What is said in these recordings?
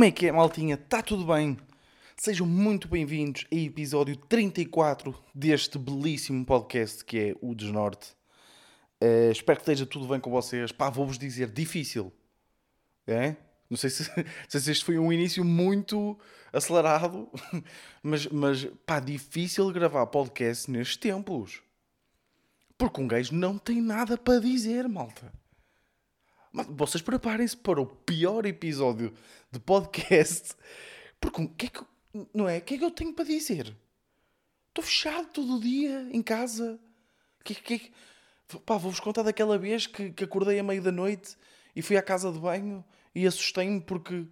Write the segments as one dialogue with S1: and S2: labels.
S1: Como é que é, maltinha? Está tudo bem? Sejam muito bem-vindos a episódio 34 deste belíssimo podcast que é o Desnorte. Uh, espero que esteja tudo bem com vocês. Pá, vou-vos dizer, difícil. É? Não sei, se, sei se este foi um início muito acelerado, mas, mas pá, difícil gravar podcast nestes tempos. Porque um gajo não tem nada para dizer, malta. Vocês preparem-se para o pior episódio de podcast. Porque o que é que, não é? O que é que eu tenho para dizer? Estou fechado todo o dia em casa. Que, que, pá, vou-vos contar daquela vez que, que acordei à meia da noite e fui à casa de banho e assustei-me porque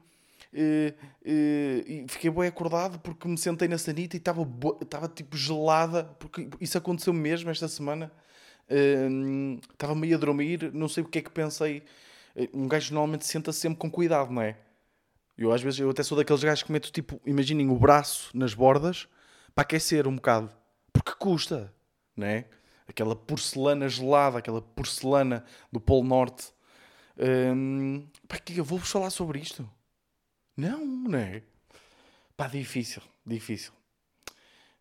S1: Uh, uh, fiquei bem acordado porque me sentei na sanita e estava estava tipo gelada porque isso aconteceu mesmo esta semana uh, estava meio a dormir não sei o que é que pensei um gajo normalmente senta -se sempre com cuidado, não é? Eu às vezes, eu até sou daqueles gajos que meto tipo, imaginem o braço nas bordas para aquecer um bocado. Porque custa, não é? Aquela porcelana gelada, aquela porcelana do Polo Norte. Hum, para que eu vou-vos falar sobre isto? Não, não é? Pá, difícil, difícil.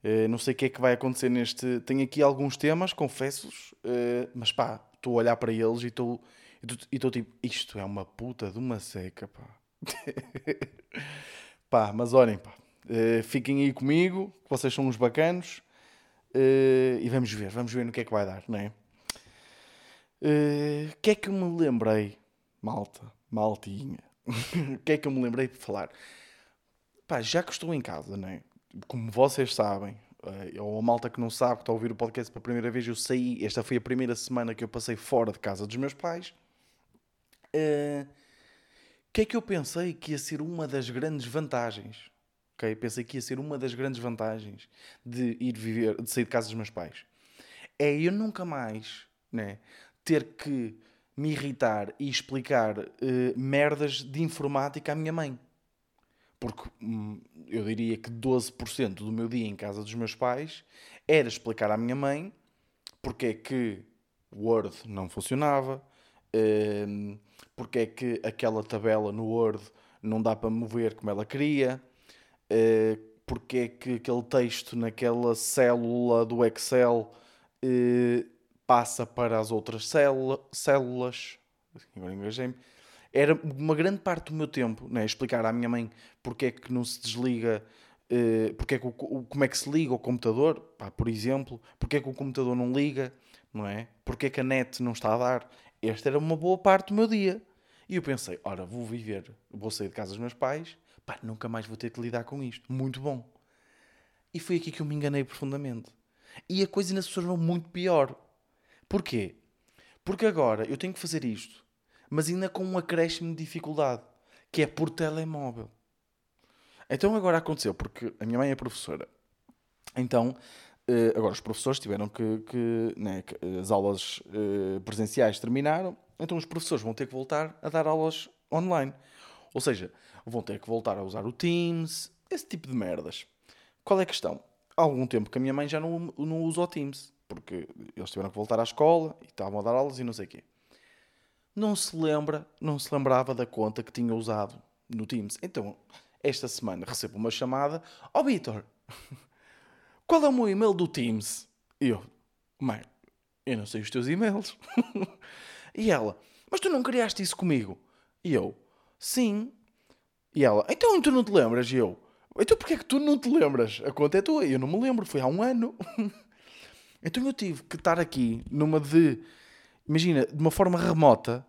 S1: Uh, não sei o que é que vai acontecer neste. Tenho aqui alguns temas, confesso-vos, uh, mas pá, estou a olhar para eles e estou e estou tipo, isto é uma puta de uma seca, pá. pá, mas olhem, pá. Uh, fiquem aí comigo, que vocês são uns bacanos. Uh, e vamos ver, vamos ver no que é que vai dar, não é? O uh, que é que eu me lembrei, malta, maltinha? O que é que eu me lembrei de falar? Pá, já que estou em casa, não é? Como vocês sabem, ou a malta que não sabe, que está a ouvir o podcast pela primeira vez, eu saí, esta foi a primeira semana que eu passei fora de casa dos meus pais. O uh, que é que eu pensei que ia ser uma das grandes vantagens? Okay? Pensei que ia ser uma das grandes vantagens de ir viver, de sair de casa dos meus pais. É eu nunca mais né, ter que me irritar e explicar uh, merdas de informática à minha mãe. Porque hum, eu diria que 12% do meu dia em casa dos meus pais era explicar à minha mãe porque é que Word não funcionava, uh, porque é que aquela tabela no Word não dá para mover como ela queria, uh, porque é que aquele texto naquela célula do Excel uh, passa para as outras célula, células. Era uma grande parte do meu tempo né, explicar à minha mãe porque é que não se desliga, uh, porque é que o, como é que se liga o computador, pá, por exemplo, porque é que o computador não liga, não é? Porque é que a net não está a dar. Esta era uma boa parte do meu dia. E eu pensei, ora, vou viver, vou sair de casa dos meus pais, pá, nunca mais vou ter que lidar com isto. Muito bom. E foi aqui que eu me enganei profundamente. E a coisa ainda se tornou muito pior. Porquê? Porque agora eu tenho que fazer isto, mas ainda com um acréscimo de dificuldade, que é por telemóvel. Então agora aconteceu, porque a minha mãe é professora. Então, agora os professores tiveram que, que, né, que as aulas eh, presenciais terminaram então os professores vão ter que voltar a dar aulas online. Ou seja, vão ter que voltar a usar o Teams, esse tipo de merdas. Qual é a questão? Há algum tempo que a minha mãe já não, não usa o Teams, porque eles tiveram que voltar à escola e estavam a dar aulas e não sei o quê. Não se lembra, não se lembrava da conta que tinha usado no Teams. Então, esta semana recebo uma chamada: Ó oh, Vitor, qual é o meu e-mail do Teams? E eu, mãe, eu não sei os teus e-mails. E ela, mas tu não criaste isso comigo? E eu, sim. E ela, então tu não te lembras? E eu, então porquê é que tu não te lembras? A conta é tua. Eu não me lembro, foi há um ano. então eu tive que estar aqui numa de, imagina, de uma forma remota,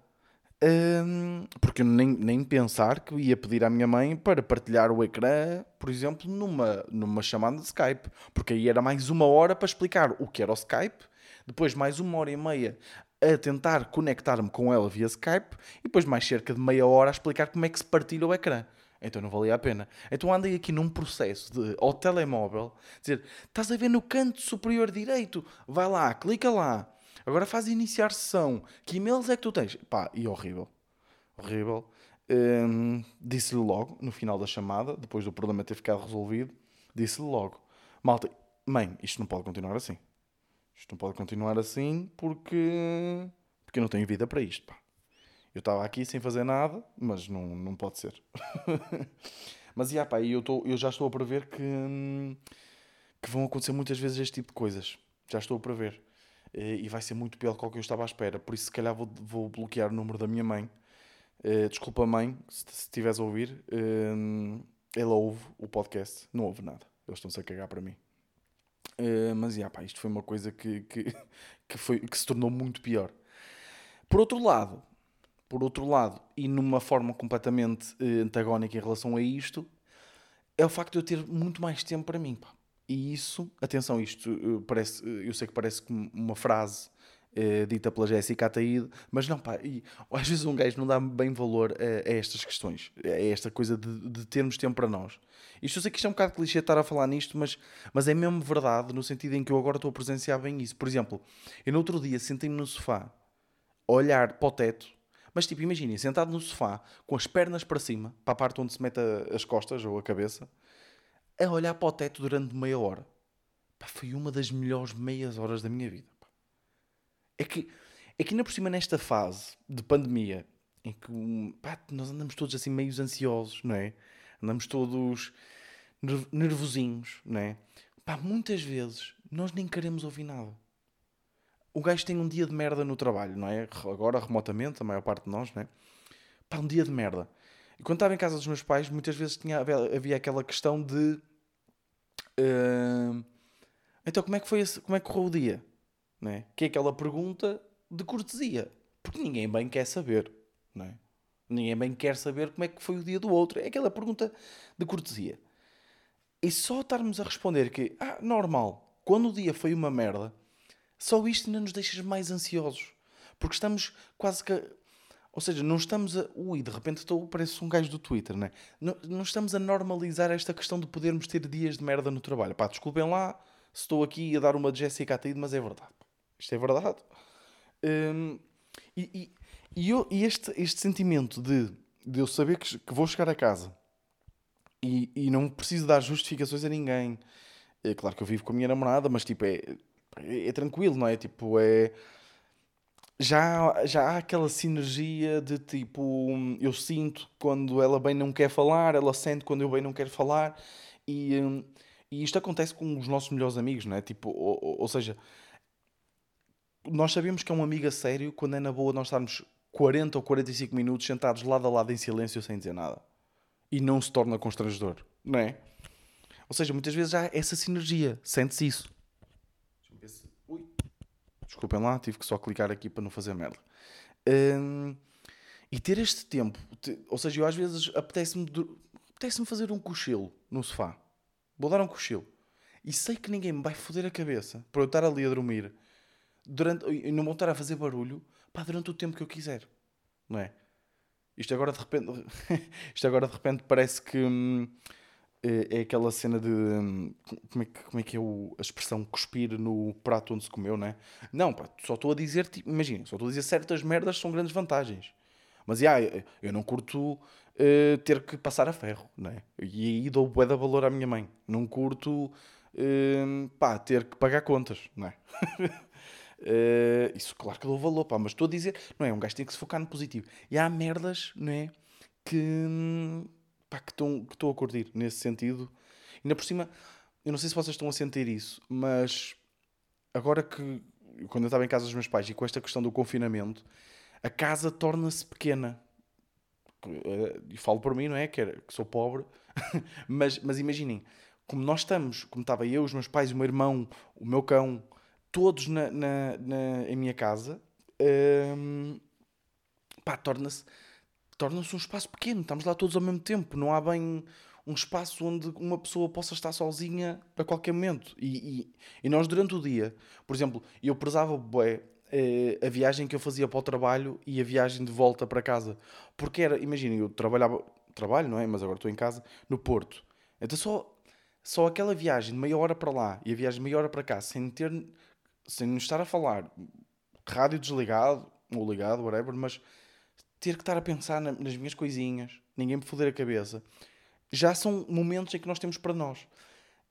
S1: hum, porque eu nem, nem pensar que ia pedir à minha mãe para partilhar o ecrã, por exemplo, numa, numa chamada de Skype. Porque aí era mais uma hora para explicar o que era o Skype, depois mais uma hora e meia a tentar conectar-me com ela via Skype e depois mais cerca de meia hora a explicar como é que se partilha o ecrã. Então não valia a pena. Então andei aqui num processo de, ao telemóvel, dizer, estás a ver no canto superior direito, vai lá, clica lá, agora faz iniciar sessão, que e-mails é que tu tens? Pá, e horrível, horrível. Hum, disse-lhe logo, no final da chamada, depois do problema ter ficado resolvido, disse-lhe logo, malta, mãe, isto não pode continuar assim. Isto não pode continuar assim porque, porque eu não tenho vida para isto. Pá. Eu estava aqui sem fazer nada, mas não, não pode ser. mas yeah, pá, eu, tô, eu já estou a prever que, hum, que vão acontecer muitas vezes este tipo de coisas. Já estou a prever. E vai ser muito pior do que eu estava à espera. Por isso, se calhar, vou, vou bloquear o número da minha mãe. Desculpa, mãe, se estiveres a ouvir. Hum, ela ouve o podcast. Não ouve nada. Eles estão-se a cagar para mim. mas, yeah, pá, isto foi uma coisa que, que, que, foi, que se tornou muito pior. Por outro lado, por outro lado, e numa forma completamente antagónica em relação a isto, é o facto de eu ter muito mais tempo para mim. Pá. E isso, atenção, isto uh, parece, uh, eu sei que parece uma frase dita pela Jéssica Ataíde, mas não, pá, e, às vezes um gajo não dá bem valor a, a estas questões, a esta coisa de, de, termos tempo para nós. Isto eu sei que isto é um bocado clichê estar a falar nisto, mas, mas é mesmo verdade no sentido em que eu agora estou a presenciar bem isso. Por exemplo, eu no outro dia sentei-me no sofá olhar para o teto. Mas tipo, imaginem, sentado no sofá, com as pernas para cima, para a parte onde se mete as costas ou a cabeça, a olhar para o teto durante meia hora. Pá, foi uma das melhores meias horas da minha vida. Pá. É que, é que ainda por cima nesta fase de pandemia, em que pá, nós andamos todos assim meio ansiosos, não é? Andamos todos nervosinhos, não é? Pá, muitas vezes nós nem queremos ouvir nada o gajo tem um dia de merda no trabalho, não é? Agora, remotamente, a maior parte de nós, não é? Pá, um dia de merda. E quando estava em casa dos meus pais, muitas vezes tinha, havia aquela questão de. Uh, então, como é que foi esse, como é que correu o dia? Não é? Que é aquela pergunta de cortesia. Porque ninguém bem quer saber, é? Ninguém bem quer saber como é que foi o dia do outro. É aquela pergunta de cortesia. E só estarmos a responder que, ah, normal, quando o dia foi uma merda, só isto ainda nos deixa mais ansiosos. Porque estamos quase que. Ou seja, não estamos a. Ui, de repente estou, parece um gajo do Twitter, né? não Não estamos a normalizar esta questão de podermos ter dias de merda no trabalho. Pá, desculpem lá se estou aqui a dar uma de Jessica Ataíde, mas é verdade. Isto é verdade. Hum, e, e, e, eu, e este, este sentimento de, de eu saber que, que vou chegar a casa e, e não preciso dar justificações a ninguém. É claro que eu vivo com a minha namorada, mas tipo, é, é, é tranquilo, não é? Tipo, é. Já, já há aquela sinergia de tipo, eu sinto quando ela bem não quer falar, ela sente quando eu bem não quero falar, e, e isto acontece com os nossos melhores amigos, não é? Tipo, ou, ou seja, nós sabemos que é um amigo a sério quando é na boa nós estarmos 40 ou 45 minutos sentados lado a lado em silêncio sem dizer nada. E não se torna constrangedor, não é? Ou seja, muitas vezes há essa sinergia, sente-se isso. Desculpem lá, tive que só clicar aqui para não fazer merda. Um, e ter este tempo, te, ou seja, eu às vezes apetece-me apetece fazer um cochilo no sofá. Vou dar um cochilo. E sei que ninguém me vai foder a cabeça para eu estar ali a dormir durante, e não vou estar a fazer barulho pá, durante o tempo que eu quiser. Não é? Isto agora de repente, isto agora de repente parece que. Hum, é, é aquela cena de. Hum, como é que, como é, que é o, a expressão cuspir no prato onde se comeu, não é? Não, pá, só estou a dizer, imagina, só estou a dizer certas merdas são grandes vantagens. Mas, yeah, eu não curto uh, ter que passar a ferro, não é? E aí dou bué de valor à minha mãe. Não curto, uh, pá, ter que pagar contas, não é? uh, isso, claro que dou valor, pá, mas estou a dizer, não é? Um gajo tem que se focar no positivo. E há merdas, não é? Que hum, pá, que estou que a curtir nesse sentido. Ainda por cima, eu não sei se vocês estão a sentir isso, mas agora que, quando eu estava em casa dos meus pais e com esta questão do confinamento, a casa torna-se pequena. Eh, e falo por mim, não é? Que, era, que sou pobre, mas, mas imaginem, como nós estamos, como estava eu, os meus pais, o meu irmão, o meu cão, todos na, na, na em minha casa, hum, pá, torna-se torna-se um espaço pequeno, estamos lá todos ao mesmo tempo, não há bem um espaço onde uma pessoa possa estar sozinha a qualquer momento. E, e, e nós, durante o dia, por exemplo, eu prezava bué, eh, a viagem que eu fazia para o trabalho e a viagem de volta para casa. Porque era, imaginem, eu trabalhava, trabalho, não é? Mas agora estou em casa, no Porto. Então só, só aquela viagem de meia hora para lá e a viagem de meia hora para cá, sem ter, sem nos estar a falar, rádio desligado ou ligado, whatever, mas ter que estar a pensar nas minhas coisinhas, ninguém me foder a cabeça, já são momentos em que nós temos para nós.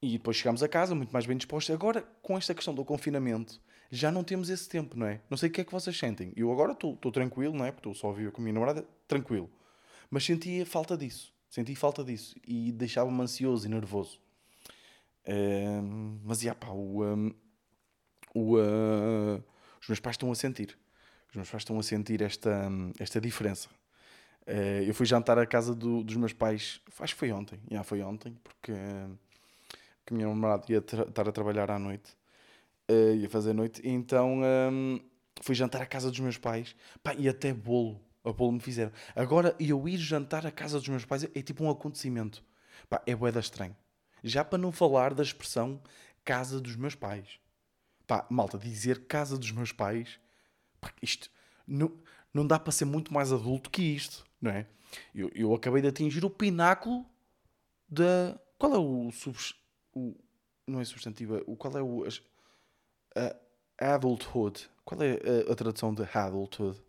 S1: E depois chegamos a casa muito mais bem dispostos. Agora, com esta questão do confinamento, já não temos esse tempo, não é? Não sei o que é que vocês sentem. Eu agora estou tranquilo, não é? Porque estou só a com a minha namorada, tranquilo. Mas sentia falta disso. Senti falta disso. E deixava-me ansioso e nervoso. Uh, mas, já pá, o, um, o, uh, os meus pais estão a sentir. Os meus pais estão a sentir esta, esta diferença. Uh, eu fui jantar à casa do, dos meus pais, acho que foi ontem. Já foi ontem, porque, porque a minha namorada ia estar a trabalhar à noite. Uh, ia fazer noite. Então um, fui jantar à casa dos meus pais. Pá, e até bolo. A bolo me fizeram. Agora, eu ir jantar à casa dos meus pais é, é tipo um acontecimento. Pá, é boeda estranho. Já para não falar da expressão casa dos meus pais. Pá, malta, dizer casa dos meus pais, isto não, não dá para ser muito mais adulto que isto, não é? Eu, eu acabei de atingir o pináculo da. Qual é o, sub, o Não é substantivo, o, qual é o. A, adulthood. Qual é a, a tradução de adulthood?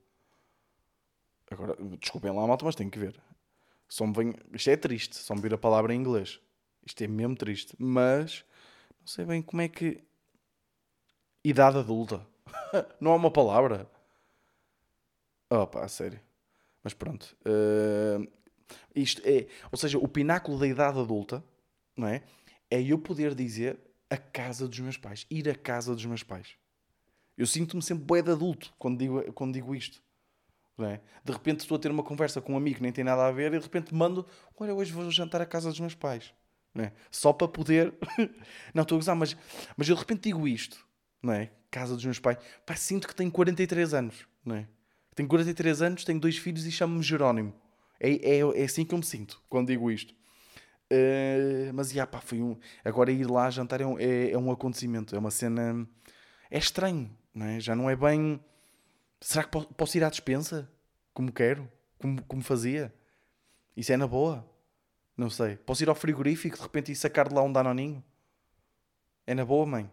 S1: Agora, desculpem lá, malta, mas tenho que ver. Só me vem, isto é triste, só me vir a palavra em inglês. Isto é mesmo triste. Mas não sei bem como é que. Idade adulta. não há uma palavra. Oh pá, sério. Mas pronto. Uh, isto é. Ou seja, o pináculo da idade adulta, não é? É eu poder dizer a casa dos meus pais. Ir à casa dos meus pais. Eu sinto-me sempre bué de adulto quando digo, quando digo isto. É? De repente estou a ter uma conversa com um amigo que nem tem nada a ver e de repente mando: Olha, hoje vou jantar à casa dos meus pais é? Só para poder. não estou a gozar, mas, mas eu de repente digo isto, não é? Casa dos meus pais. Pá, sinto que tenho 43 anos, não é? Tenho 43 anos, tenho dois filhos e chamo-me Jerónimo. É, é, é assim que eu me sinto quando digo isto. Uh, mas, já, pá, foi um. Agora ir lá jantar é um, é, é um acontecimento, é uma cena. É estranho, não é? Já não é bem. Será que posso ir à despensa? Como quero? Como, como fazia? Isso é na boa? Não sei. Posso ir ao frigorífico de repente e sacar de lá um danoninho? É na boa, mãe?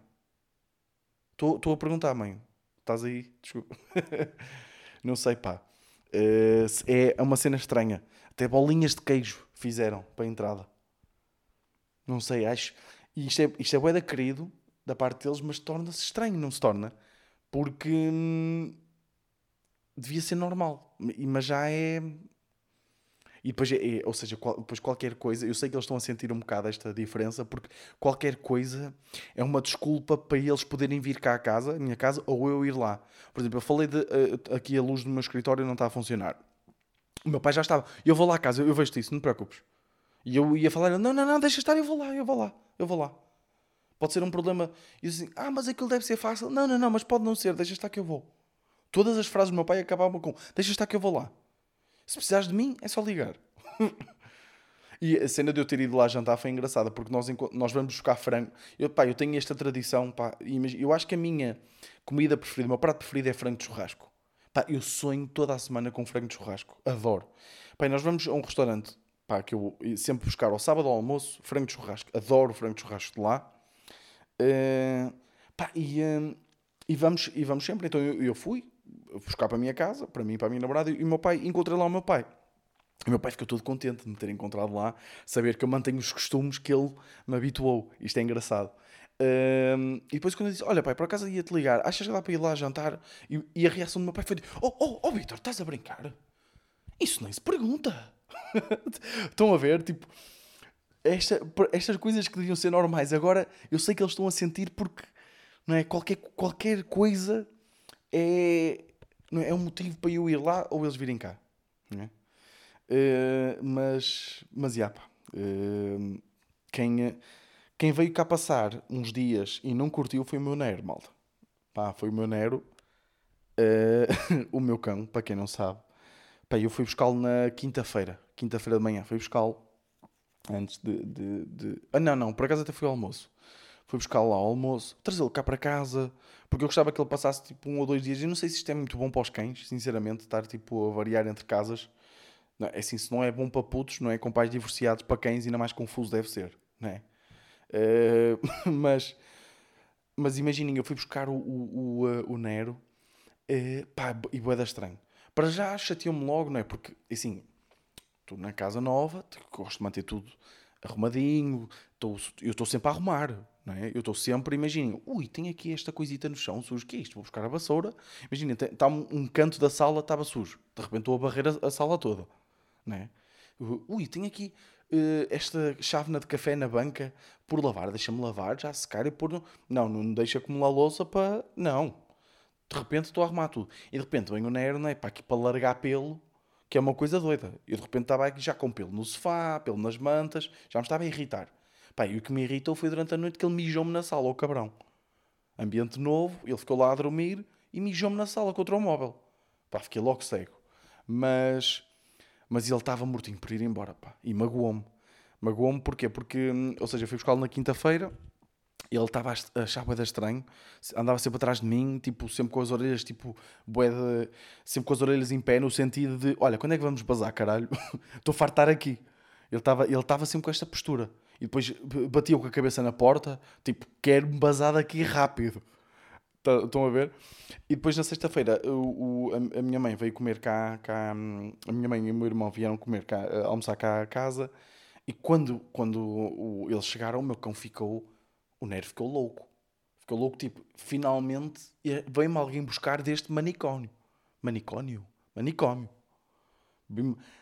S1: Estou a perguntar, mãe. Estás aí? Desculpa. não sei, pá. Uh, é uma cena estranha. Até bolinhas de queijo fizeram para a entrada. Não sei, acho. Isto é, isto é bué da querido da parte deles, mas torna-se estranho, não se torna? Porque hum, devia ser normal. Mas já é e depois, é, é, ou seja, qual, depois qualquer coisa, eu sei que eles estão a sentir um bocado esta diferença, porque qualquer coisa é uma desculpa para eles poderem vir cá à casa, à minha casa, ou eu ir lá. Por exemplo, eu falei de uh, aqui a luz do meu escritório não está a funcionar. O meu pai já estava, eu vou lá à casa, eu vejo isso, não te preocupes. E eu ia falar, não, não, não, deixa estar, eu vou lá, eu vou lá, eu vou lá. Pode ser um problema. E assim, ah, mas aquilo deve ser fácil. Não, não, não, mas pode não ser, deixa estar que eu vou. Todas as frases do meu pai acabavam com, deixa estar que eu vou lá. Se precisares de mim, é só ligar. e a cena de eu ter ido lá jantar foi engraçada, porque nós, nós vamos buscar frango. Eu, pá, eu tenho esta tradição, pá, eu acho que a minha comida preferida, o meu prato preferido é frango de churrasco. Pá, eu sonho toda a semana com frango de churrasco. Adoro. Pá, nós vamos a um restaurante, pá, que eu sempre buscar ao sábado ao almoço, frango de churrasco. Adoro frango de churrasco de lá. Uh, pá, e, uh, e, vamos, e vamos sempre. Então eu, eu fui, buscar para a minha casa, para mim para a minha namorada, e o meu pai, encontrei lá o meu pai. O meu pai ficou todo contente de me ter encontrado lá, saber que eu mantenho os costumes que ele me habituou. Isto é engraçado. Um, e depois quando eu disse, olha pai, por acaso ia-te ligar, achas que dá para ir lá jantar? E, e, a reação do meu pai foi, oh, oh, oh Vitor, estás a brincar? Isso nem se pergunta. estão a ver, tipo, esta, estas coisas que deviam ser normais, agora eu sei que eles estão a sentir porque, não é, qualquer, qualquer coisa é, não é, é um motivo para eu ir lá ou eles virem cá. Não é? Uh, mas, mas, já, pá, uh, quem, quem veio cá passar uns dias e não curtiu foi o meu Nero, malta. Pá, foi o meu Nero, uh, o meu cão, para quem não sabe. Pá, eu fui buscá-lo na quinta-feira, quinta-feira de manhã, fui buscá-lo antes de, de, de, Ah, não, não, por acaso até fui ao almoço. Fui buscá-lo lá ao almoço, trazê-lo cá para casa, porque eu gostava que ele passasse tipo um ou dois dias. E não sei se isto é muito bom para os cães, sinceramente, estar tipo a variar entre casas. Não, é assim, se não é bom para putos, não é? Com pais divorciados para cães, ainda mais confuso deve ser, não é? Uh, mas, mas imaginem, eu fui buscar o, o, o, eh, o Nero uh, pá, e boeda estranho. Para já chateou-me logo, não é? Porque, assim, estou na casa nova, gosto de manter tudo arrumadinho, tô, eu estou sempre a arrumar, é? Eu estou sempre, imaginem, ui, tem aqui esta coisita no chão sujo, que é isto? Vou buscar a vassoura. Imaginem, está um, um, canto da sala estava sujo. De repente estou a barrer a, a sala toda, não é? Ui, tem aqui uh, esta chávena de café na banca por lavar, deixa-me lavar, já secar e pôr. No... Não, não deixa acumular louça para. Não. De repente estou a arrumar tudo. E de repente venho na é? Para aqui para largar pelo, que é uma coisa doida. Eu de repente estava aqui já com pelo no sofá, pelo nas mantas, já me estava a irritar. Pá, e o que me irritou foi durante a noite que ele mijou-me na sala, o cabrão. Ambiente novo, ele ficou lá a dormir e mijou-me na sala contra o móvel. Pá, fiquei logo cego. Mas, mas ele estava mortinho por ir embora, pá. E magoou-me. Magoou-me porquê? Porque, hum, ou seja, eu fui buscá-lo na quinta-feira, ele estava a achar bué estranho, andava sempre atrás de mim, tipo, sempre com as orelhas, tipo, de... sempre com as orelhas em pé, no sentido de, olha, quando é que vamos bazar, caralho? Estou a fartar aqui. Ele estava ele sempre com esta postura. E depois batia com a cabeça na porta, tipo, quero-me bazar daqui rápido. Tá, estão a ver? E depois na sexta-feira a, a, minha mãe veio comer cá, cá, a minha mãe e o meu irmão vieram comer cá, almoçar cá a casa. E quando, quando o, eles chegaram, o meu cão ficou, o Nero ficou louco. Ficou louco, tipo, finalmente veio-me alguém buscar deste manicômio. Manicômio? Manicômio.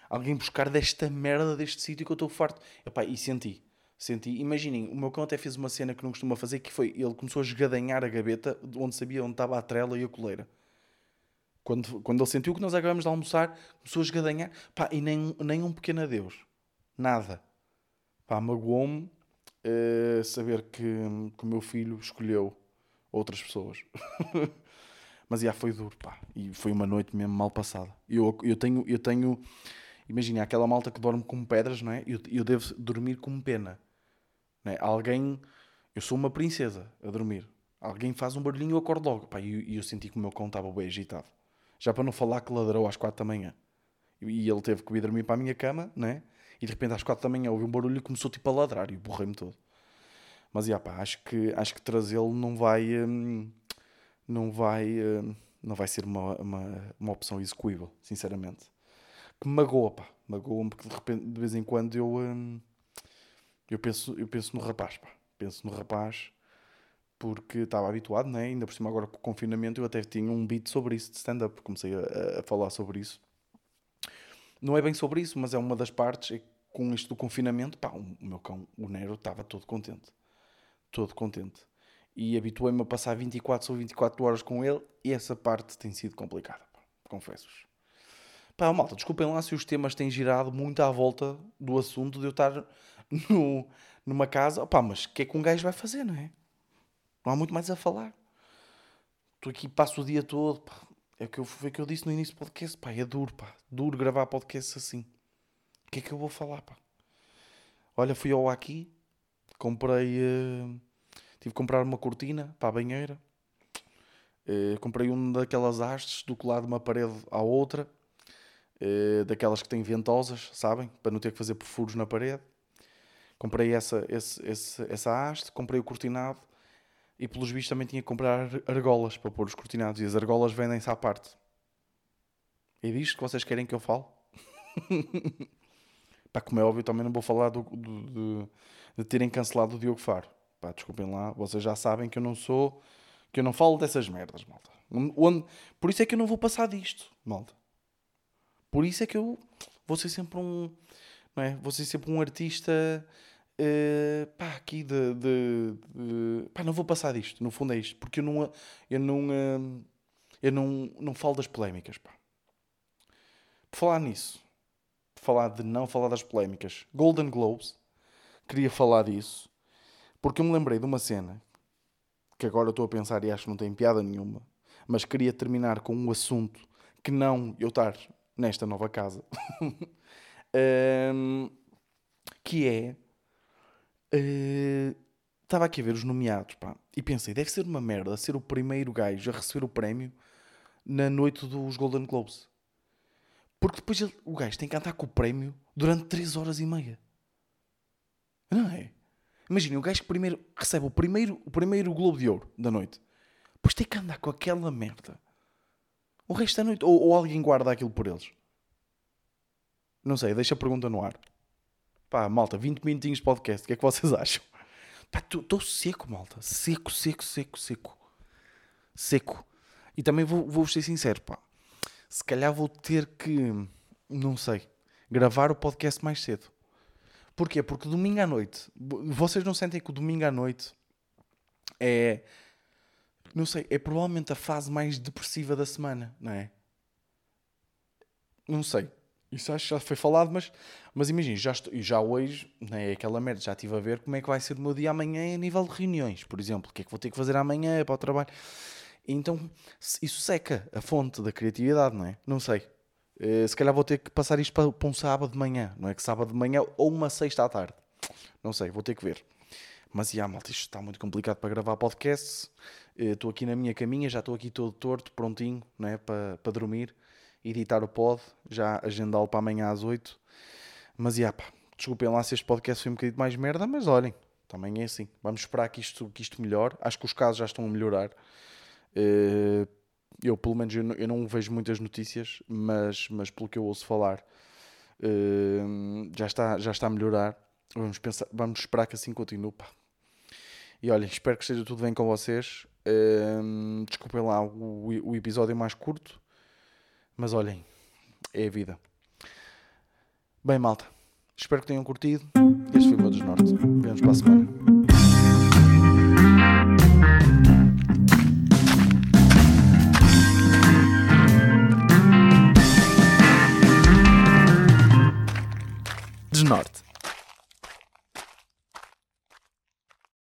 S1: Alguém buscar desta merda, deste sítio que eu estou farto. Epá, e senti Senti, imaginem, o meu cão até fez uma cena que não costuma fazer, que foi, ele começou a esgadanhar a gaveta, onde sabia onde estava a trela e a coleira. Quando, quando ele sentiu que nós acabamos de almoçar, começou a esgadanhar, pá, e nem, nem um pequeno adeus. Nada. Pá, magoou-me uh, saber que, que o meu filho escolheu outras pessoas. Mas já foi duro, pá. E foi uma noite mesmo mal passada. Eu, eu tenho, eu tenho, imagina, aquela malta que dorme com pedras, não é? Eu, eu devo dormir com pena. Né? Alguém. Eu sou uma princesa a dormir. Alguém faz um barulhinho e eu acordo logo. E eu, eu, senti que o meu cão estava bem agitado. Já para não falar que ladrou às quatro da manhã. E ele teve que vir dormir para a minha cama, né? E de repente às quatro da manhã ouvi um barulho e começou tipo a ladrar e borrei-me todo. Mas já pá, acho que, acho que trazê-lo não vai. Hum, não vai. Hum, não vai ser uma, uma, uma opção execuível, sinceramente. Que me magoa, pá. Magoa-me porque de repente, de vez em quando eu. Hum, eu penso, eu penso no rapaz, pá. Penso no rapaz porque estava habituado, né? ainda por cima agora com o confinamento eu até tinha um beat sobre isso de stand-up, comecei a, a, falar sobre isso. Não é bem sobre isso, mas é uma das partes, é com isto do confinamento, pá, o meu cão, o Nero, estava todo contente. Todo contente. E habituei-me a passar 24 ou 24 horas com ele e essa parte tem sido complicada, confesso-vos. Pá, malta, desculpem lá se os temas têm girado muito à volta do assunto de eu estar no, numa casa, opá, mas o que é que um gajo vai fazer, não é? Não há muito mais a falar. Estou aqui, passo o dia todo, pá. É o que eu, que eu disse no início do podcast, pá, é duro, pá. Duro gravar podcast assim. O que é que eu vou falar, pá? Olha, fui ao aqui, comprei, uh, tive que comprar uma cortina para a banheira. Uh, comprei um daquelas hastes do colar de uma parede à outra, uh, daquelas que têm ventosas, sabem? Para não ter que fazer furos na parede. Comprei essa, esse, esse, essa haste, comprei o cortinado e pelos vistos também tinha que comprar argolas para pôr os cortinados e as argolas vendem-se à parte. É disto que vocês querem que eu fale? Pá, como é óbvio, também não vou falar do, do, de, de terem cancelado o Diogo Faro. Pá, desculpem lá, vocês já sabem que eu não sou, que eu não falo dessas merdas, malta. Onde, por isso é que eu não vou passar disto, malta. Por isso é que eu vou ser sempre um, não é? Vou ser sempre um artista Uh, pá, aqui de, de, de, pá, não vou passar disto, no fundo é isto, porque eu não, eu não, uh, eu não, não falo das polémicas, pá. Por falar nisso, por falar de não falar das polémicas, Golden Globes, queria falar disso, porque eu me lembrei de uma cena que agora estou a pensar e acho que não tem piada nenhuma, mas queria terminar com um assunto que não eu estar nesta nova casa, um, que é Estava uh, aqui a ver os nomeados, pá, e pensei, deve ser uma merda ser o primeiro gajo a receber o prémio na noite dos Golden Globes. Porque depois ele, o gajo tem que andar com o prémio durante 3 horas e meia. Não é? Imagina, o gajo que primeiro recebe o primeiro, o primeiro Globo de Ouro da noite. Depois tem que andar com aquela merda. O resto da noite. Ou, ou alguém guarda aquilo por eles. Não sei, deixa a pergunta no ar. Pá, malta, 20 minutinhos de podcast, o que é que vocês acham? Estou seco, malta. Seco, seco, seco, seco. Seco. E também vou, vou ser sincero, pá. Se calhar vou ter que, não sei, gravar o podcast mais cedo. Porquê? Porque domingo à noite, vocês não sentem que o domingo à noite é, não sei, é provavelmente a fase mais depressiva da semana, não é? Não sei. Isso acho que já foi falado, mas, mas imagina, já, estou, já hoje, né, é aquela merda, já estive a ver como é que vai ser o meu dia amanhã a nível de reuniões, por exemplo. O que é que vou ter que fazer amanhã para o trabalho. Então, isso seca a fonte da criatividade, não é? Não sei. Uh, se calhar vou ter que passar isto para, para, um sábado de manhã, não é? Que sábado de manhã ou uma sexta à tarde. Não sei, vou ter que ver. Mas, já, malta, isto está muito complicado para gravar podcast. Eh, estou aqui na minha caminha, já estou aqui todo torto, prontinho, não é? Para, para dormir editar o pod, já agendá-lo para amanhã às 8. Mas, já, pá, desculpem lá se este podcast foi um bocadinho mais merda, mas olhem, também é assim. Vamos esperar que isto, que isto melhore. Acho que os casos já estão a melhorar. Uh, eu, pelo menos, eu não, eu não, vejo muitas notícias, mas, mas pelo que eu ouço falar, uh, já, está, já está a melhorar. Vamos, pensar, vamos esperar que assim continue. Pá. E olha, espero que esteja tudo bem com vocês. Um, desculpem lá o, o episódio mais curto, mas olhem, é a vida. Bem, malta, espero que tenham curtido. Este foi o Modos desnorte. Vemos para a semana. Norte.